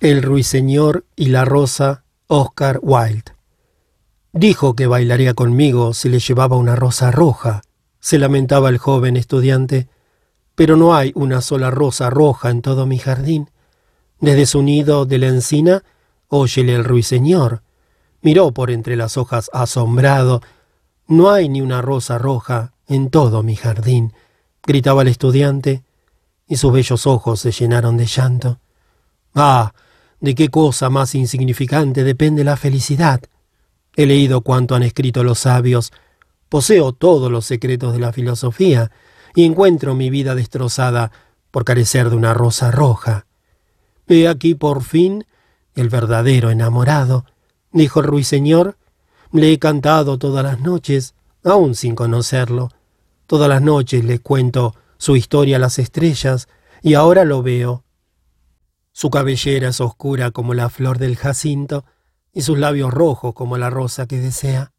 El ruiseñor y la rosa, Oscar Wilde. Dijo que bailaría conmigo si le llevaba una rosa roja, se lamentaba el joven estudiante, pero no hay una sola rosa roja en todo mi jardín. Desde su nido de la encina, óyele el ruiseñor. Miró por entre las hojas asombrado. No hay ni una rosa roja en todo mi jardín, gritaba el estudiante, y sus bellos ojos se llenaron de llanto. Ah, de qué cosa más insignificante depende la felicidad. He leído cuanto han escrito los sabios, poseo todos los secretos de la filosofía, y encuentro mi vida destrozada por carecer de una rosa roja. He aquí por fin el verdadero enamorado, dijo el ruiseñor. Le he cantado todas las noches, aún sin conocerlo. Todas las noches le cuento su historia a las estrellas, y ahora lo veo. Su cabellera es oscura como la flor del jacinto y sus labios rojos como la rosa que desea.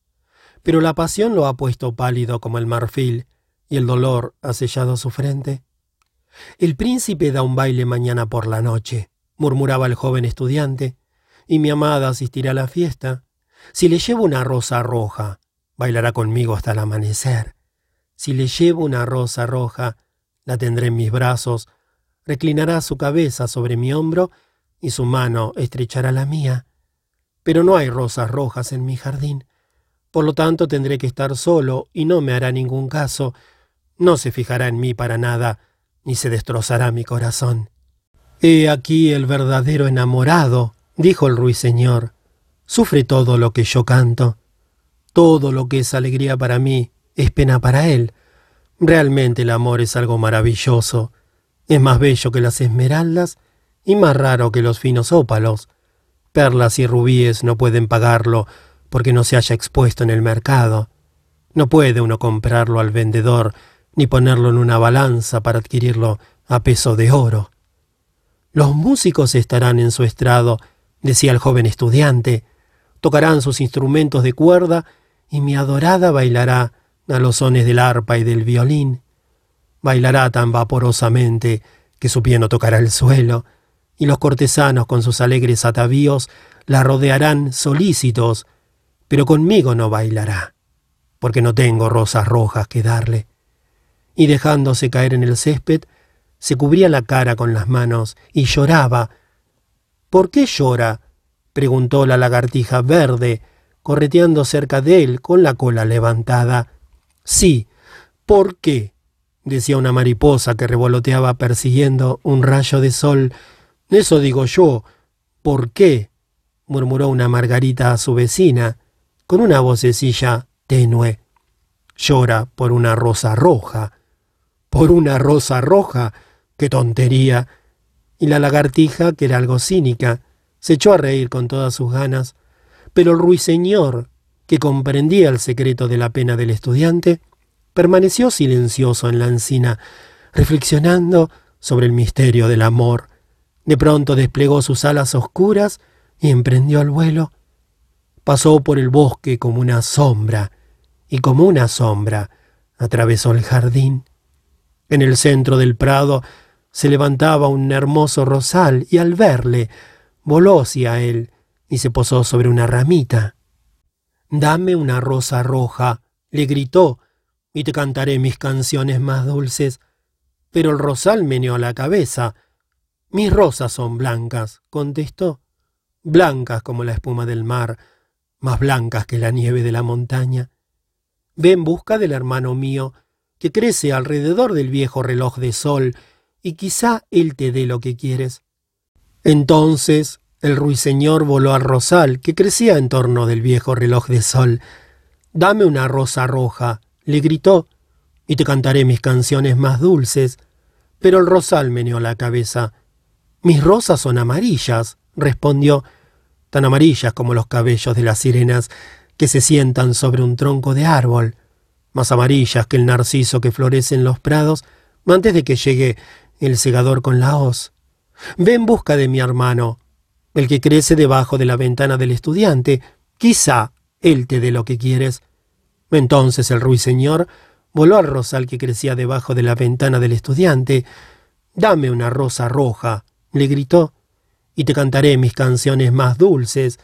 Pero la pasión lo ha puesto pálido como el marfil y el dolor ha sellado su frente. El príncipe da un baile mañana por la noche, murmuraba el joven estudiante, y mi amada asistirá a la fiesta. Si le llevo una rosa roja, bailará conmigo hasta el amanecer. Si le llevo una rosa roja, la tendré en mis brazos reclinará su cabeza sobre mi hombro y su mano estrechará la mía. Pero no hay rosas rojas en mi jardín. Por lo tanto tendré que estar solo y no me hará ningún caso. No se fijará en mí para nada, ni se destrozará mi corazón. He aquí el verdadero enamorado, dijo el ruiseñor. Sufre todo lo que yo canto. Todo lo que es alegría para mí es pena para él. Realmente el amor es algo maravilloso. Es más bello que las esmeraldas y más raro que los finos ópalos. Perlas y rubíes no pueden pagarlo porque no se haya expuesto en el mercado. No puede uno comprarlo al vendedor ni ponerlo en una balanza para adquirirlo a peso de oro. Los músicos estarán en su estrado, decía el joven estudiante, tocarán sus instrumentos de cuerda y mi adorada bailará a los sones del arpa y del violín bailará tan vaporosamente que su pie no tocará el suelo, y los cortesanos con sus alegres atavíos la rodearán solícitos, pero conmigo no bailará, porque no tengo rosas rojas que darle. Y dejándose caer en el césped, se cubría la cara con las manos y lloraba. ¿Por qué llora? preguntó la lagartija verde, correteando cerca de él con la cola levantada. Sí, ¿por qué? Decía una mariposa que revoloteaba persiguiendo un rayo de sol. Eso digo yo. ¿Por qué? murmuró una margarita a su vecina, con una vocecilla tenue. Llora por una rosa roja. ¿Por una rosa roja? ¡Qué tontería! Y la lagartija, que era algo cínica, se echó a reír con todas sus ganas, pero el ruiseñor, que comprendía el secreto de la pena del estudiante, permaneció silencioso en la encina, reflexionando sobre el misterio del amor. De pronto desplegó sus alas oscuras y emprendió el vuelo. Pasó por el bosque como una sombra, y como una sombra atravesó el jardín. En el centro del prado se levantaba un hermoso rosal, y al verle voló hacia él y se posó sobre una ramita. Dame una rosa roja, le gritó, y te cantaré mis canciones más dulces. Pero el rosal meneó la cabeza. Mis rosas son blancas, contestó, blancas como la espuma del mar, más blancas que la nieve de la montaña. Ve en busca del hermano mío, que crece alrededor del viejo reloj de sol, y quizá él te dé lo que quieres. Entonces el ruiseñor voló al rosal que crecía en torno del viejo reloj de sol. Dame una rosa roja, le gritó, y te cantaré mis canciones más dulces. Pero el rosal meneó la cabeza. Mis rosas son amarillas, respondió, tan amarillas como los cabellos de las sirenas que se sientan sobre un tronco de árbol, más amarillas que el narciso que florece en los prados antes de que llegue el segador con la hoz. Ve en busca de mi hermano, el que crece debajo de la ventana del estudiante. Quizá él te dé lo que quieres. Entonces el ruiseñor voló al rosal que crecía debajo de la ventana del estudiante. Dame una rosa roja, le gritó, y te cantaré mis canciones más dulces.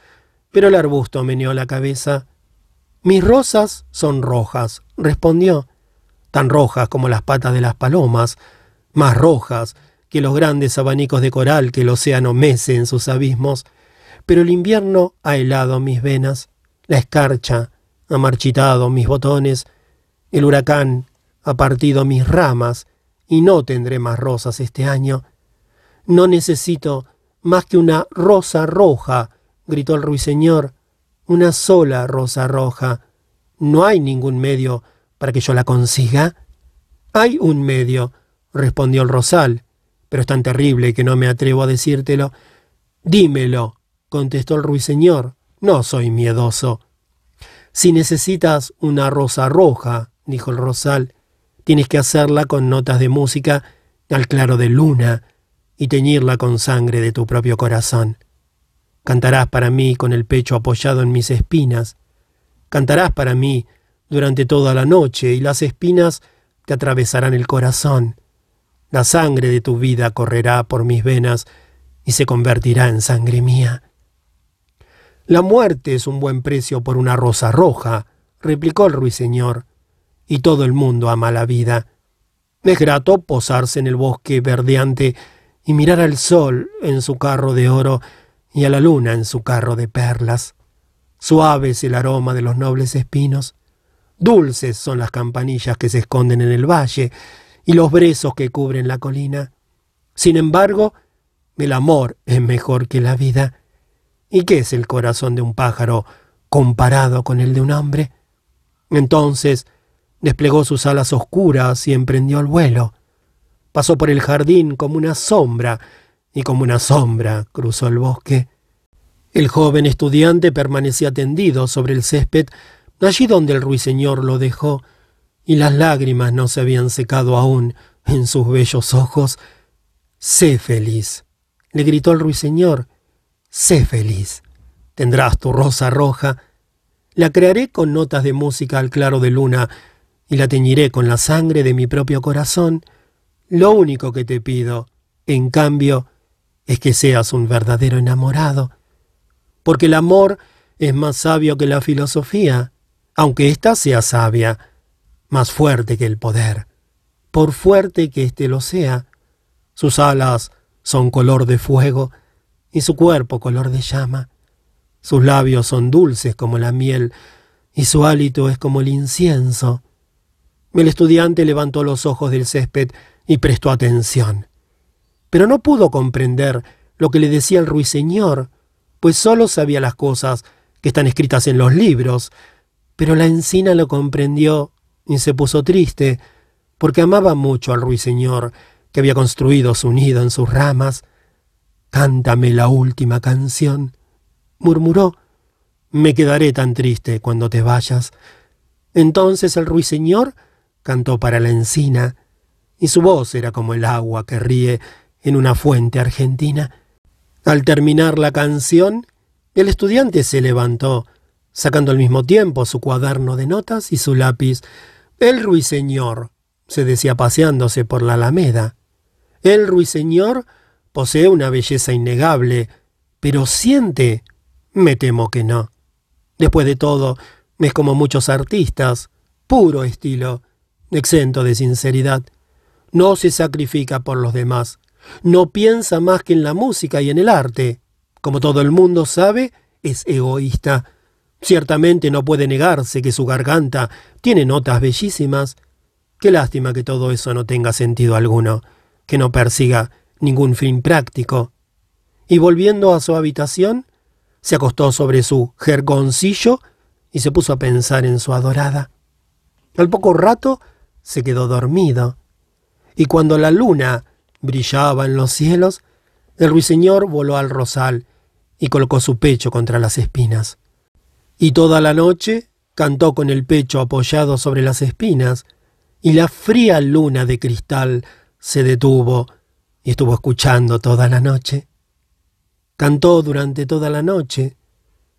Pero el arbusto meneó la cabeza. Mis rosas son rojas, respondió, tan rojas como las patas de las palomas, más rojas que los grandes abanicos de coral que el océano mece en sus abismos. Pero el invierno ha helado mis venas, la escarcha ha marchitado mis botones, el huracán ha partido mis ramas, y no tendré más rosas este año. No necesito más que una rosa roja, gritó el ruiseñor, una sola rosa roja. ¿No hay ningún medio para que yo la consiga? Hay un medio, respondió el rosal, pero es tan terrible que no me atrevo a decírtelo. Dímelo, contestó el ruiseñor, no soy miedoso. Si necesitas una rosa roja, dijo el rosal, tienes que hacerla con notas de música al claro de luna y teñirla con sangre de tu propio corazón. Cantarás para mí con el pecho apoyado en mis espinas. Cantarás para mí durante toda la noche y las espinas te atravesarán el corazón. La sangre de tu vida correrá por mis venas y se convertirá en sangre mía. La muerte es un buen precio por una rosa roja, replicó el ruiseñor, y todo el mundo ama la vida. Es grato posarse en el bosque verdeante y mirar al sol en su carro de oro y a la luna en su carro de perlas. Suave es el aroma de los nobles espinos, dulces son las campanillas que se esconden en el valle y los brezos que cubren la colina. Sin embargo, el amor es mejor que la vida. ¿Y qué es el corazón de un pájaro comparado con el de un hombre? Entonces desplegó sus alas oscuras y emprendió el vuelo. Pasó por el jardín como una sombra, y como una sombra cruzó el bosque. El joven estudiante permanecía tendido sobre el césped, allí donde el ruiseñor lo dejó, y las lágrimas no se habían secado aún en sus bellos ojos. Sé feliz, le gritó el ruiseñor, Sé feliz. Tendrás tu rosa roja. La crearé con notas de música al claro de luna y la teñiré con la sangre de mi propio corazón. Lo único que te pido, en cambio, es que seas un verdadero enamorado. Porque el amor es más sabio que la filosofía, aunque ésta sea sabia, más fuerte que el poder. Por fuerte que éste lo sea, sus alas son color de fuego, y su cuerpo color de llama. Sus labios son dulces como la miel, y su hálito es como el incienso. El estudiante levantó los ojos del césped y prestó atención. Pero no pudo comprender lo que le decía el ruiseñor, pues sólo sabía las cosas que están escritas en los libros. Pero la encina lo comprendió y se puso triste, porque amaba mucho al ruiseñor, que había construido su nido en sus ramas, Cántame la última canción, murmuró. Me quedaré tan triste cuando te vayas. Entonces el ruiseñor cantó para la encina, y su voz era como el agua que ríe en una fuente argentina. Al terminar la canción, el estudiante se levantó, sacando al mismo tiempo su cuaderno de notas y su lápiz. El ruiseñor, se decía paseándose por la alameda. El ruiseñor Posee una belleza innegable, pero siente. Me temo que no. Después de todo, es como muchos artistas, puro estilo, exento de sinceridad. No se sacrifica por los demás. No piensa más que en la música y en el arte. Como todo el mundo sabe, es egoísta. Ciertamente no puede negarse que su garganta tiene notas bellísimas. Qué lástima que todo eso no tenga sentido alguno, que no persiga ningún fin práctico, y volviendo a su habitación, se acostó sobre su jergoncillo y se puso a pensar en su adorada. Al poco rato se quedó dormido, y cuando la luna brillaba en los cielos, el ruiseñor voló al rosal y colocó su pecho contra las espinas. Y toda la noche cantó con el pecho apoyado sobre las espinas, y la fría luna de cristal se detuvo y estuvo escuchando toda la noche. Cantó durante toda la noche,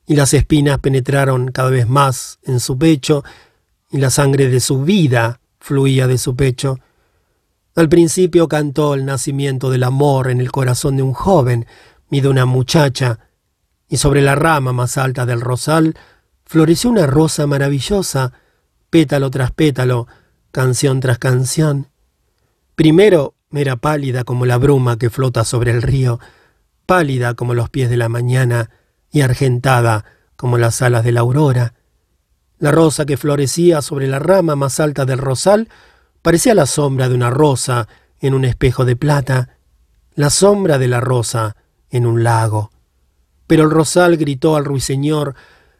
y las espinas penetraron cada vez más en su pecho, y la sangre de su vida fluía de su pecho. Al principio cantó el nacimiento del amor en el corazón de un joven, ni de una muchacha, y sobre la rama más alta del rosal floreció una rosa maravillosa, pétalo tras pétalo, canción tras canción. Primero era pálida como la bruma que flota sobre el río, pálida como los pies de la mañana y argentada como las alas de la aurora. La rosa que florecía sobre la rama más alta del rosal parecía la sombra de una rosa en un espejo de plata, la sombra de la rosa en un lago. Pero el rosal gritó al ruiseñor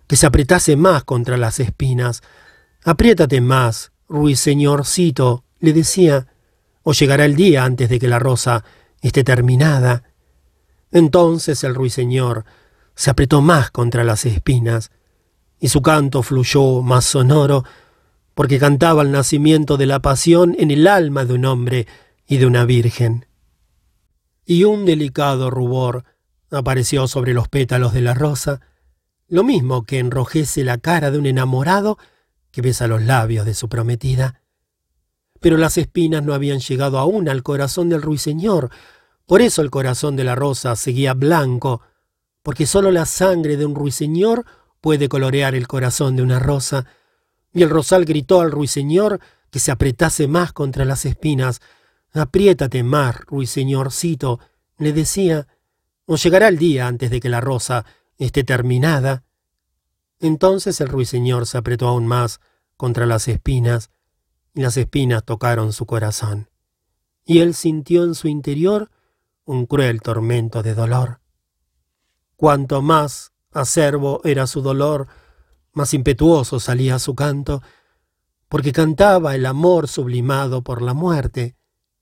que se apretase más contra las espinas. Apriétate más, ruiseñorcito, le decía, o llegará el día antes de que la rosa esté terminada. Entonces el ruiseñor se apretó más contra las espinas, y su canto fluyó más sonoro, porque cantaba el nacimiento de la pasión en el alma de un hombre y de una virgen. Y un delicado rubor apareció sobre los pétalos de la rosa, lo mismo que enrojece la cara de un enamorado que besa los labios de su prometida. Pero las espinas no habían llegado aún al corazón del ruiseñor, por eso el corazón de la rosa seguía blanco, porque sólo la sangre de un ruiseñor puede colorear el corazón de una rosa. Y el rosal gritó al ruiseñor que se apretase más contra las espinas. Apriétate más, ruiseñorcito, le decía, o llegará el día antes de que la rosa esté terminada. Entonces el ruiseñor se apretó aún más contra las espinas, las espinas tocaron su corazón. Y él sintió en su interior un cruel tormento de dolor. Cuanto más acerbo era su dolor, más impetuoso salía su canto, porque cantaba el amor sublimado por la muerte,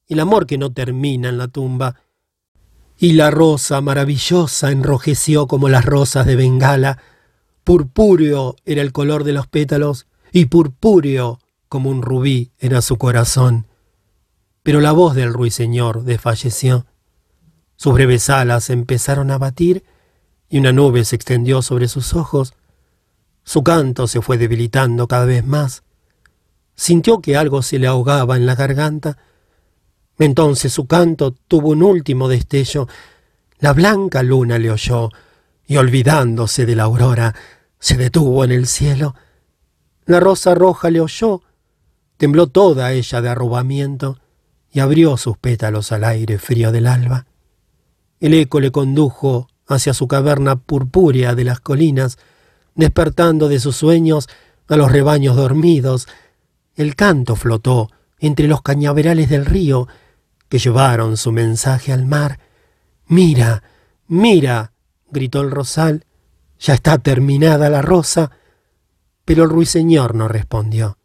el amor que no termina en la tumba, y la rosa maravillosa enrojeció como las rosas de Bengala, purpúreo era el color de los pétalos, y purpúreo como un rubí era su corazón. Pero la voz del ruiseñor desfalleció. Sus breves alas empezaron a batir y una nube se extendió sobre sus ojos. Su canto se fue debilitando cada vez más. Sintió que algo se le ahogaba en la garganta. Entonces su canto tuvo un último destello. La blanca luna le oyó y olvidándose de la aurora, se detuvo en el cielo. La rosa roja le oyó, tembló toda ella de arrobamiento y abrió sus pétalos al aire frío del alba. El eco le condujo hacia su caverna purpúrea de las colinas, despertando de sus sueños a los rebaños dormidos. El canto flotó entre los cañaverales del río, que llevaron su mensaje al mar. Mira, mira, gritó el rosal, ya está terminada la rosa. Pero el ruiseñor no respondió.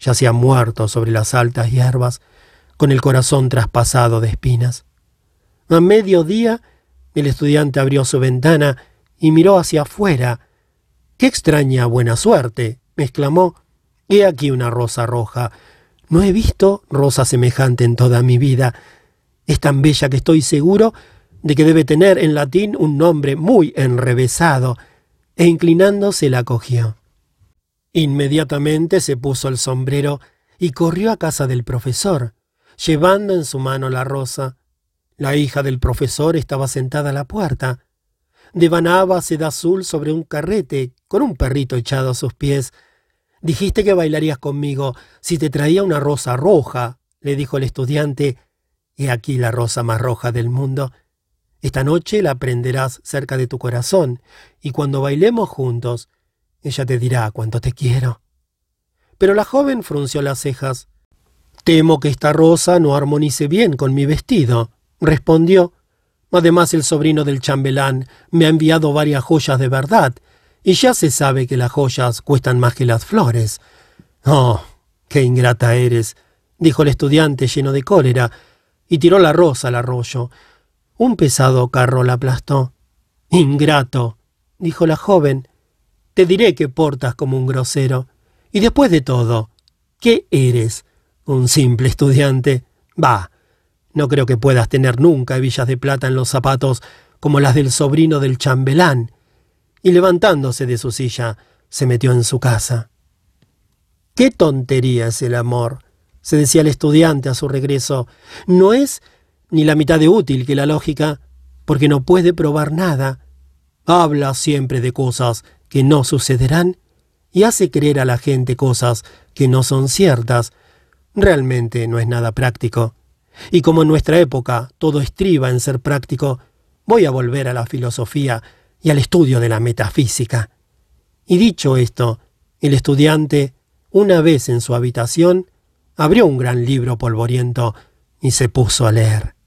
Ya se ha muerto sobre las altas hierbas, con el corazón traspasado de espinas. A mediodía el estudiante abrió su ventana y miró hacia afuera. ¡Qué extraña buena suerte! exclamó. He aquí una rosa roja. No he visto rosa semejante en toda mi vida. Es tan bella que estoy seguro de que debe tener en latín un nombre muy enrevesado, e inclinándose la cogió. Inmediatamente se puso el sombrero y corrió a casa del profesor, llevando en su mano la rosa. La hija del profesor estaba sentada a la puerta. Devanaba seda azul sobre un carrete, con un perrito echado a sus pies. Dijiste que bailarías conmigo si te traía una rosa roja, le dijo el estudiante. He aquí la rosa más roja del mundo. Esta noche la prenderás cerca de tu corazón, y cuando bailemos juntos, ella te dirá cuánto te quiero. Pero la joven frunció las cejas. Temo que esta rosa no armonice bien con mi vestido respondió. Además el sobrino del chambelán me ha enviado varias joyas de verdad, y ya se sabe que las joyas cuestan más que las flores. Oh, qué ingrata eres, dijo el estudiante lleno de cólera, y tiró la rosa al arroyo. Un pesado carro la aplastó. Ingrato, dijo la joven, te diré que portas como un grosero. Y después de todo, ¿qué eres? Un simple estudiante. Bah, no creo que puedas tener nunca hebillas de plata en los zapatos como las del sobrino del chambelán. Y levantándose de su silla, se metió en su casa. ¡Qué tontería es el amor! se decía el estudiante a su regreso. No es ni la mitad de útil que la lógica. porque no puede probar nada. Habla siempre de cosas que no sucederán y hace creer a la gente cosas que no son ciertas. Realmente no es nada práctico. Y como en nuestra época todo estriba en ser práctico, voy a volver a la filosofía y al estudio de la metafísica. Y dicho esto, el estudiante, una vez en su habitación, abrió un gran libro polvoriento y se puso a leer.